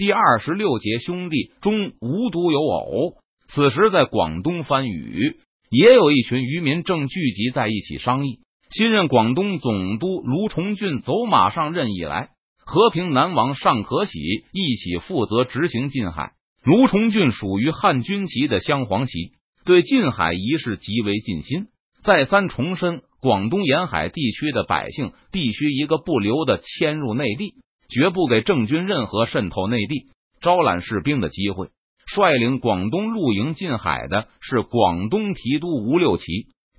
第二十六节兄弟中无独有偶。此时在广东番禺，也有一群渔民正聚集在一起商议。新任广东总督卢崇俊走马上任以来，和平南王尚可喜一起负责执行禁海。卢崇俊属于汉军旗的镶黄旗，对禁海一事极为尽心，再三重申广东沿海地区的百姓必须一个不留的迁入内地。绝不给郑军任何渗透内地、招揽士兵的机会。率领广东陆营进海的是广东提督吴六奇。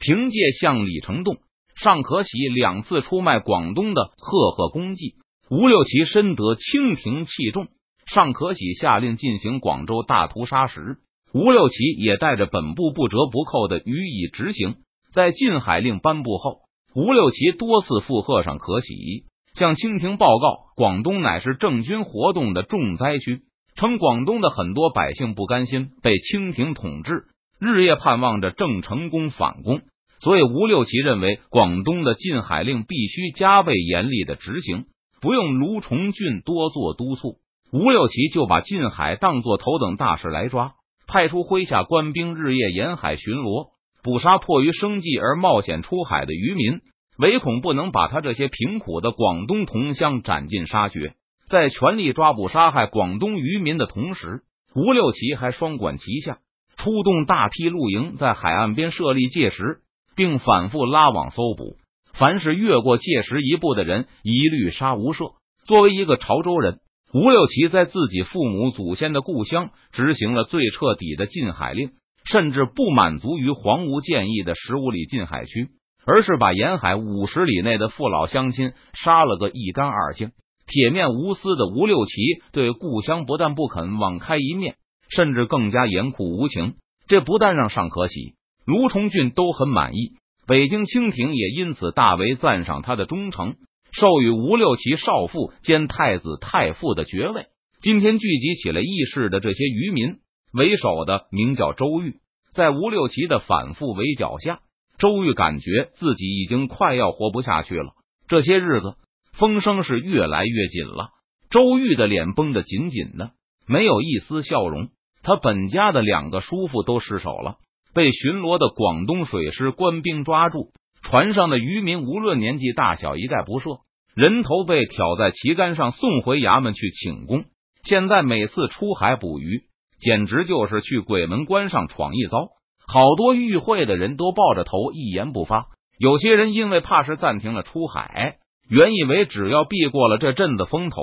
凭借向李成栋、尚可喜两次出卖广东的赫赫功绩，吴六奇深得清廷器重。尚可喜下令进行广州大屠杀时，吴六奇也带着本部不折不扣的予以执行。在禁海令颁布后，吴六奇多次附和尚可喜。向清廷报告，广东乃是郑军活动的重灾区，称广东的很多百姓不甘心被清廷统治，日夜盼望着郑成功反攻。所以吴六奇认为，广东的禁海令必须加倍严厉的执行，不用卢崇俊多做督促。吴六奇就把禁海当作头等大事来抓，派出麾下官兵日夜沿海巡逻，捕杀迫于生计而冒险出海的渔民。唯恐不能把他这些贫苦的广东同乡斩尽杀绝，在全力抓捕杀害广东渔民的同时，吴六奇还双管齐下，出动大批露营在海岸边设立界石，并反复拉网搜捕。凡是越过界石一步的人，一律杀无赦。作为一个潮州人，吴六奇在自己父母祖先的故乡执行了最彻底的禁海令，甚至不满足于黄吴建议的十五里禁海区。而是把沿海五十里内的父老乡亲杀了个一干二净。铁面无私的吴六奇对故乡不但不肯网开一面，甚至更加严酷无情。这不但让尚可喜、卢崇俊都很满意，北京清廷也因此大为赞赏他的忠诚，授予吴六奇少傅兼太子太傅的爵位。今天聚集起来议事的这些渔民，为首的名叫周玉，在吴六奇的反复围剿下。周玉感觉自己已经快要活不下去了，这些日子风声是越来越紧了。周玉的脸绷得紧紧的，没有一丝笑容。他本家的两个叔父都失手了，被巡逻的广东水师官兵抓住。船上的渔民无论年纪大小，一概不赦，人头被挑在旗杆上送回衙门去请功。现在每次出海捕鱼，简直就是去鬼门关上闯一遭。好多与会的人都抱着头一言不发，有些人因为怕是暂停了出海，原以为只要避过了这阵子风头，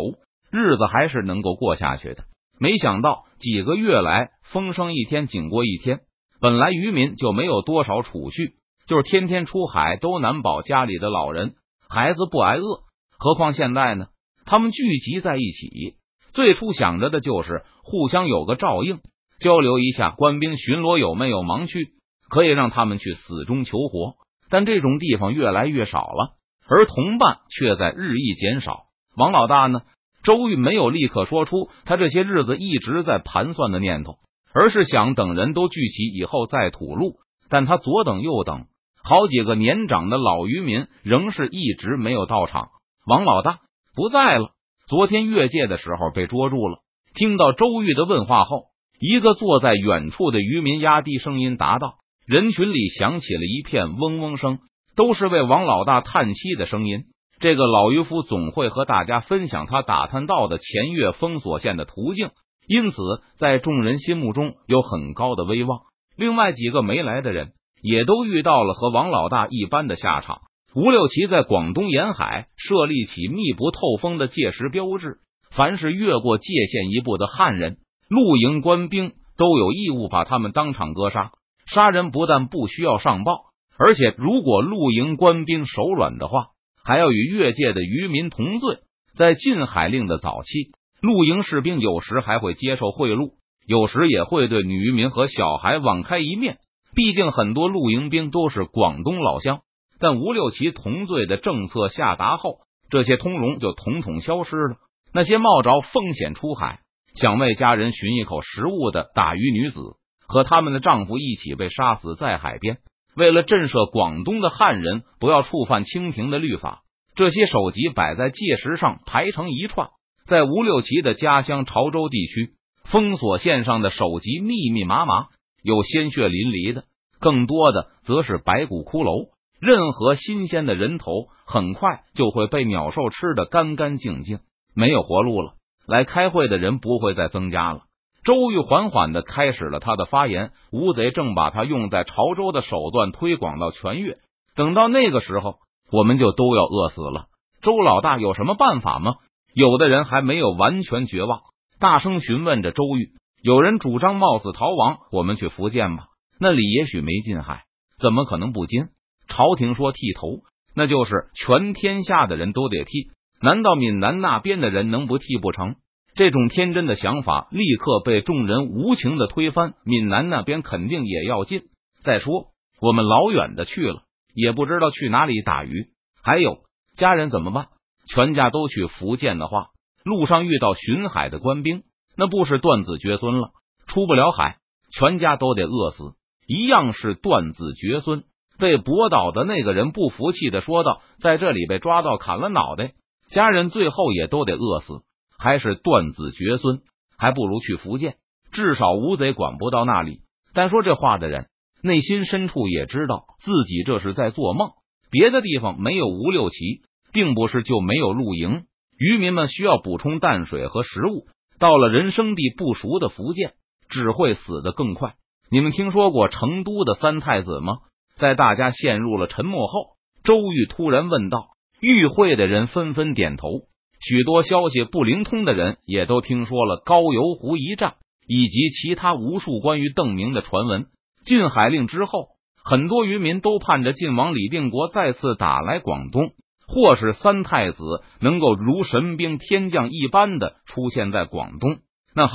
日子还是能够过下去的。没想到几个月来风声一天紧过一天，本来渔民就没有多少储蓄，就是天天出海都难保家里的老人孩子不挨饿，何况现在呢？他们聚集在一起，最初想着的就是互相有个照应。交流一下，官兵巡逻有没有盲区，可以让他们去死中求活。但这种地方越来越少了，而同伴却在日益减少。王老大呢？周玉没有立刻说出他这些日子一直在盘算的念头，而是想等人都聚齐以后再吐露。但他左等右等，好几个年长的老渔民仍是一直没有到场。王老大不在了，昨天越界的时候被捉住了。听到周玉的问话后。一个坐在远处的渔民压低声音答道：“人群里响起了一片嗡嗡声，都是为王老大叹息的声音。这个老渔夫总会和大家分享他打探到的前越封锁线的途径，因此在众人心目中有很高的威望。另外几个没来的人也都遇到了和王老大一般的下场。吴六奇在广东沿海设立起密不透风的界石标志，凡是越过界限一步的汉人。”露营官兵都有义务把他们当场割杀。杀人不但不需要上报，而且如果露营官兵手软的话，还要与越界的渔民同罪。在禁海令的早期，露营士兵有时还会接受贿赂，有时也会对女渔民和小孩网开一面。毕竟很多露营兵都是广东老乡。但吴六奇同罪的政策下达后，这些通融就统统消失了。那些冒着风险出海。想为家人寻一口食物的打鱼女子和他们的丈夫一起被杀死在海边。为了震慑广东的汉人不要触犯清廷的律法，这些首级摆在界石上排成一串，在吴六奇的家乡潮州地区，封锁线上的首级密密麻麻，有鲜血淋漓的，更多的则是白骨骷髅。任何新鲜的人头，很快就会被鸟兽吃得干干净净，没有活路了。来开会的人不会再增加了。周瑜缓缓的开始了他的发言。吴贼正把他用在潮州的手段推广到全越，等到那个时候，我们就都要饿死了。周老大有什么办法吗？有的人还没有完全绝望，大声询问着周瑜。有人主张冒死逃亡，我们去福建吧，那里也许没禁海，怎么可能不禁？朝廷说剃头，那就是全天下的人都得剃。难道闽南那边的人能不剃不成？这种天真的想法立刻被众人无情的推翻。闽南那边肯定也要进。再说，我们老远的去了，也不知道去哪里打鱼。还有家人怎么办？全家都去福建的话，路上遇到巡海的官兵，那不是断子绝孙了？出不了海，全家都得饿死，一样是断子绝孙。被驳倒的那个人不服气的说道：“在这里被抓到，砍了脑袋，家人最后也都得饿死，还是断子绝孙，还不如去福建，至少吴贼管不到那里。”但说这话的人内心深处也知道自己这是在做梦。别的地方没有吴六奇，并不是就没有露营。渔民们需要补充淡水和食物，到了人生地不熟的福建，只会死得更快。你们听说过成都的三太子吗？在大家陷入了沉默后，周瑜突然问道：“与会的人纷纷点头。许多消息不灵通的人也都听说了高邮湖一战以及其他无数关于邓明的传闻。禁海令之后，很多渔民都盼着晋王李定国再次打来广东，或是三太子能够如神兵天将一般的出现在广东。那好，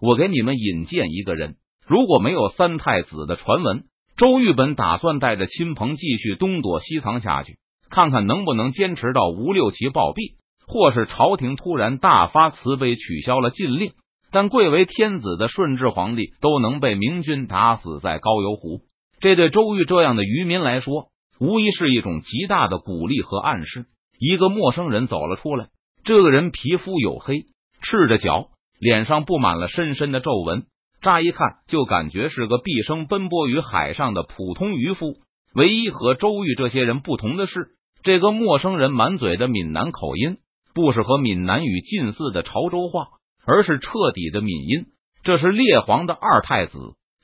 我给你们引荐一个人。如果没有三太子的传闻。”周玉本打算带着亲朋继续东躲西藏下去，看看能不能坚持到吴六奇暴毙，或是朝廷突然大发慈悲取消了禁令。但贵为天子的顺治皇帝都能被明军打死在高邮湖，这对周瑜这样的渔民来说，无疑是一种极大的鼓励和暗示。一个陌生人走了出来，这个人皮肤黝黑，赤着脚，脸上布满了深深的皱纹。乍一看就感觉是个毕生奔波于海上的普通渔夫。唯一和周瑜这些人不同的是，这个陌生人满嘴的闽南口音不是和闽南语近似的潮州话，而是彻底的闽音。这是列皇的二太子。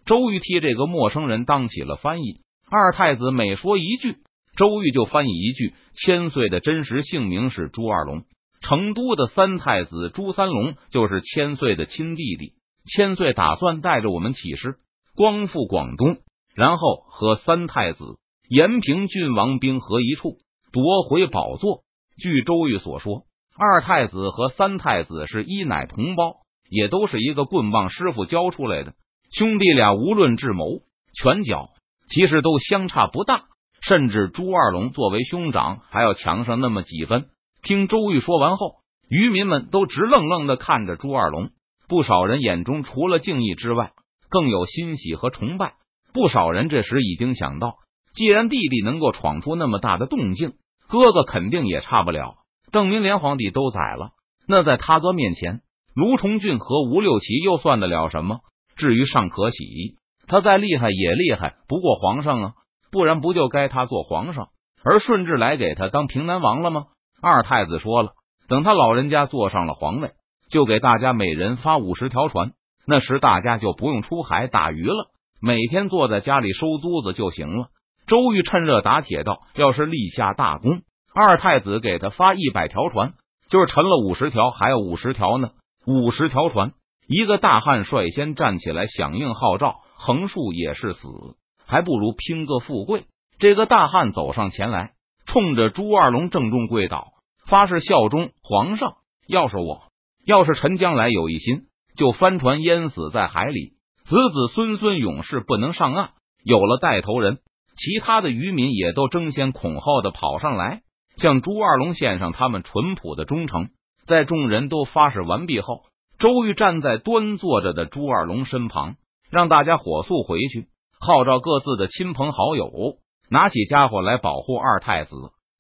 周瑜替这个陌生人当起了翻译。二太子每说一句，周瑜就翻译一句。千岁的真实姓名是朱二龙。成都的三太子朱三龙就是千岁的亲弟弟。千岁打算带着我们起事，光复广东，然后和三太子延平郡王兵合一处，夺回宝座。据周瑜所说，二太子和三太子是一奶同胞，也都是一个棍棒师傅教出来的兄弟俩。无论智谋、拳脚，其实都相差不大，甚至朱二龙作为兄长还要强上那么几分。听周瑜说完后，渔民们都直愣愣的看着朱二龙。不少人眼中除了敬意之外，更有欣喜和崇拜。不少人这时已经想到，既然弟弟能够闯出那么大的动静，哥哥肯定也差不了。邓明连皇帝都宰了，那在他哥面前，卢崇俊和吴六奇又算得了什么？至于尚可喜，他再厉害也厉害不过皇上啊，不然不就该他做皇上，而顺治来给他当平南王了吗？二太子说了，等他老人家坐上了皇位。就给大家每人发五十条船，那时大家就不用出海打鱼了，每天坐在家里收租子就行了。周瑜趁热打铁道：“要是立下大功，二太子给他发一百条船，就是沉了五十条，还有五十条呢。五十条船，一个大汉率先站起来响应号召，横竖也是死，还不如拼个富贵。”这个大汉走上前来，冲着朱二龙郑重跪倒，发誓效忠皇上。要是我。要是陈将来有一心，就翻船淹死在海里，子子孙孙永世不能上岸。有了带头人，其他的渔民也都争先恐后的跑上来，向朱二龙献上他们淳朴的忠诚。在众人都发誓完毕后，周瑜站在端坐着的朱二龙身旁，让大家火速回去，号召各自的亲朋好友，拿起家伙来保护二太子。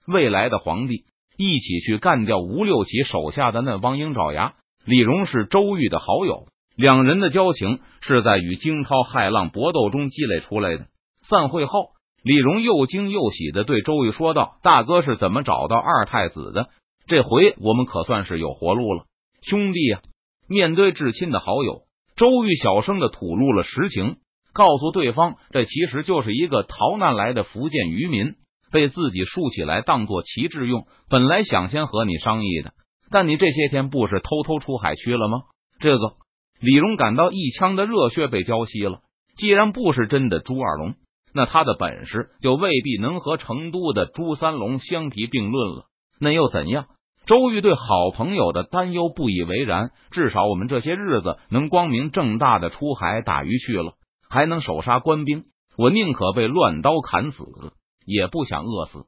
未来的皇帝一起去干掉吴六奇手下的那帮鹰爪牙。李荣是周瑜的好友，两人的交情是在与惊涛骇浪搏斗中积累出来的。散会后，李荣又惊又喜的对周瑜说道：“大哥是怎么找到二太子的？这回我们可算是有活路了，兄弟呀！”面对至亲的好友，周瑜小声的吐露了实情。告诉对方，这其实就是一个逃难来的福建渔民，被自己竖起来当做旗帜用。本来想先和你商议的，但你这些天不是偷偷出海去了吗？这个李荣感到一腔的热血被浇熄了。既然不是真的朱二龙，那他的本事就未必能和成都的朱三龙相提并论了。那又怎样？周瑜对好朋友的担忧不以为然。至少我们这些日子能光明正大的出海打鱼去了。还能手杀官兵，我宁可被乱刀砍死，也不想饿死。